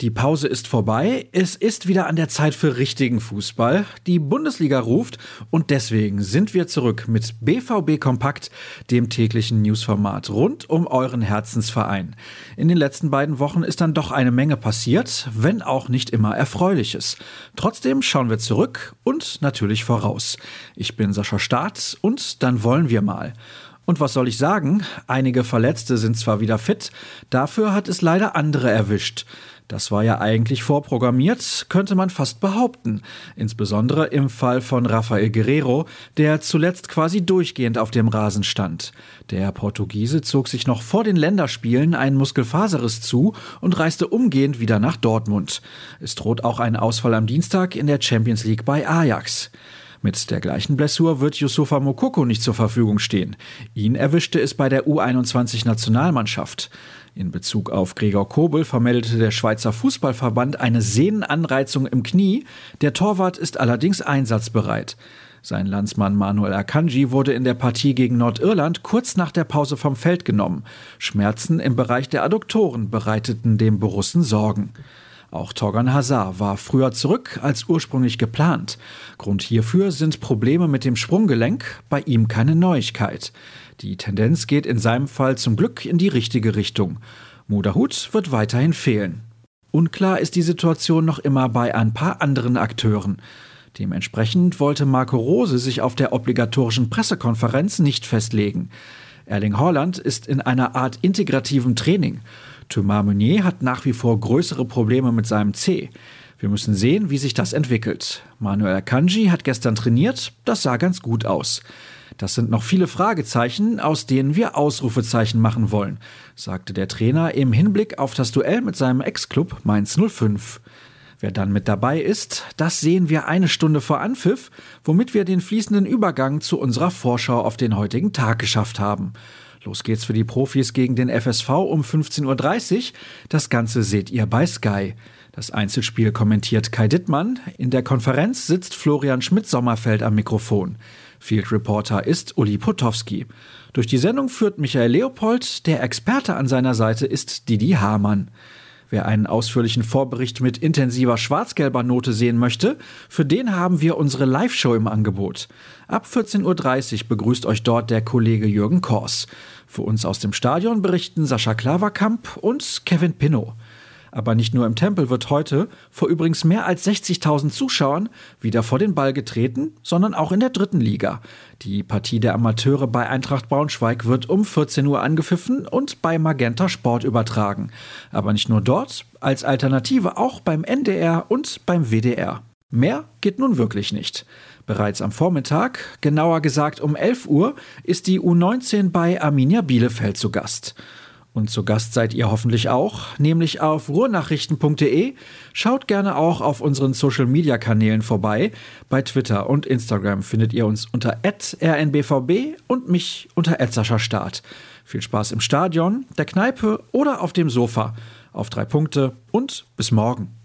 Die Pause ist vorbei. Es ist wieder an der Zeit für richtigen Fußball. Die Bundesliga ruft und deswegen sind wir zurück mit BVB Kompakt, dem täglichen Newsformat rund um euren Herzensverein. In den letzten beiden Wochen ist dann doch eine Menge passiert, wenn auch nicht immer erfreuliches. Trotzdem schauen wir zurück und natürlich voraus. Ich bin Sascha Staat und dann wollen wir mal. Und was soll ich sagen? Einige Verletzte sind zwar wieder fit, dafür hat es leider andere erwischt. Das war ja eigentlich vorprogrammiert, könnte man fast behaupten. Insbesondere im Fall von Rafael Guerrero, der zuletzt quasi durchgehend auf dem Rasen stand. Der Portugiese zog sich noch vor den Länderspielen einen Muskelfaserriss zu und reiste umgehend wieder nach Dortmund. Es droht auch ein Ausfall am Dienstag in der Champions League bei Ajax. Mit der gleichen Blessur wird Yusufa Mokoko nicht zur Verfügung stehen. Ihn erwischte es bei der U21-Nationalmannschaft. In Bezug auf Gregor Kobel vermeldete der Schweizer Fußballverband eine Sehnenanreizung im Knie. Der Torwart ist allerdings einsatzbereit. Sein Landsmann Manuel Akanji wurde in der Partie gegen Nordirland kurz nach der Pause vom Feld genommen. Schmerzen im Bereich der Adduktoren bereiteten dem Borussen Sorgen. Auch Torgan Hazard war früher zurück als ursprünglich geplant. Grund hierfür sind Probleme mit dem Sprunggelenk, bei ihm keine Neuigkeit. Die Tendenz geht in seinem Fall zum Glück in die richtige Richtung. Moderhut wird weiterhin fehlen. Unklar ist die Situation noch immer bei ein paar anderen Akteuren. Dementsprechend wollte Marco Rose sich auf der obligatorischen Pressekonferenz nicht festlegen. Erling Haaland ist in einer Art integrativen Training. Thomas Meunier hat nach wie vor größere Probleme mit seinem C. Wir müssen sehen, wie sich das entwickelt. Manuel Akanji hat gestern trainiert, das sah ganz gut aus. Das sind noch viele Fragezeichen, aus denen wir Ausrufezeichen machen wollen, sagte der Trainer im Hinblick auf das Duell mit seinem Ex-Club Mainz 05. Wer dann mit dabei ist, das sehen wir eine Stunde vor Anpfiff, womit wir den fließenden Übergang zu unserer Vorschau auf den heutigen Tag geschafft haben. Los geht's für die Profis gegen den FSV um 15.30 Uhr. Das Ganze seht ihr bei Sky. Das Einzelspiel kommentiert Kai Dittmann. In der Konferenz sitzt Florian Schmidt-Sommerfeld am Mikrofon. Field Reporter ist Uli Potowski. Durch die Sendung führt Michael Leopold. Der Experte an seiner Seite ist Didi Hamann. Wer einen ausführlichen Vorbericht mit intensiver schwarz-gelber Note sehen möchte, für den haben wir unsere Live-Show im Angebot. Ab 14.30 Uhr begrüßt euch dort der Kollege Jürgen Kors. Für uns aus dem Stadion berichten Sascha Klaverkamp und Kevin Pinnow. Aber nicht nur im Tempel wird heute vor übrigens mehr als 60.000 Zuschauern wieder vor den Ball getreten, sondern auch in der dritten Liga. Die Partie der Amateure bei Eintracht Braunschweig wird um 14 Uhr angepfiffen und bei Magenta Sport übertragen. Aber nicht nur dort, als Alternative auch beim NDR und beim WDR. Mehr geht nun wirklich nicht. Bereits am Vormittag, genauer gesagt um 11 Uhr, ist die U19 bei Arminia Bielefeld zu Gast. Und zu Gast seid ihr hoffentlich auch, nämlich auf ruhrnachrichten.de. Schaut gerne auch auf unseren Social Media Kanälen vorbei. Bei Twitter und Instagram findet ihr uns unter rnbvb und mich unter Start. Viel Spaß im Stadion, der Kneipe oder auf dem Sofa. Auf drei Punkte und bis morgen.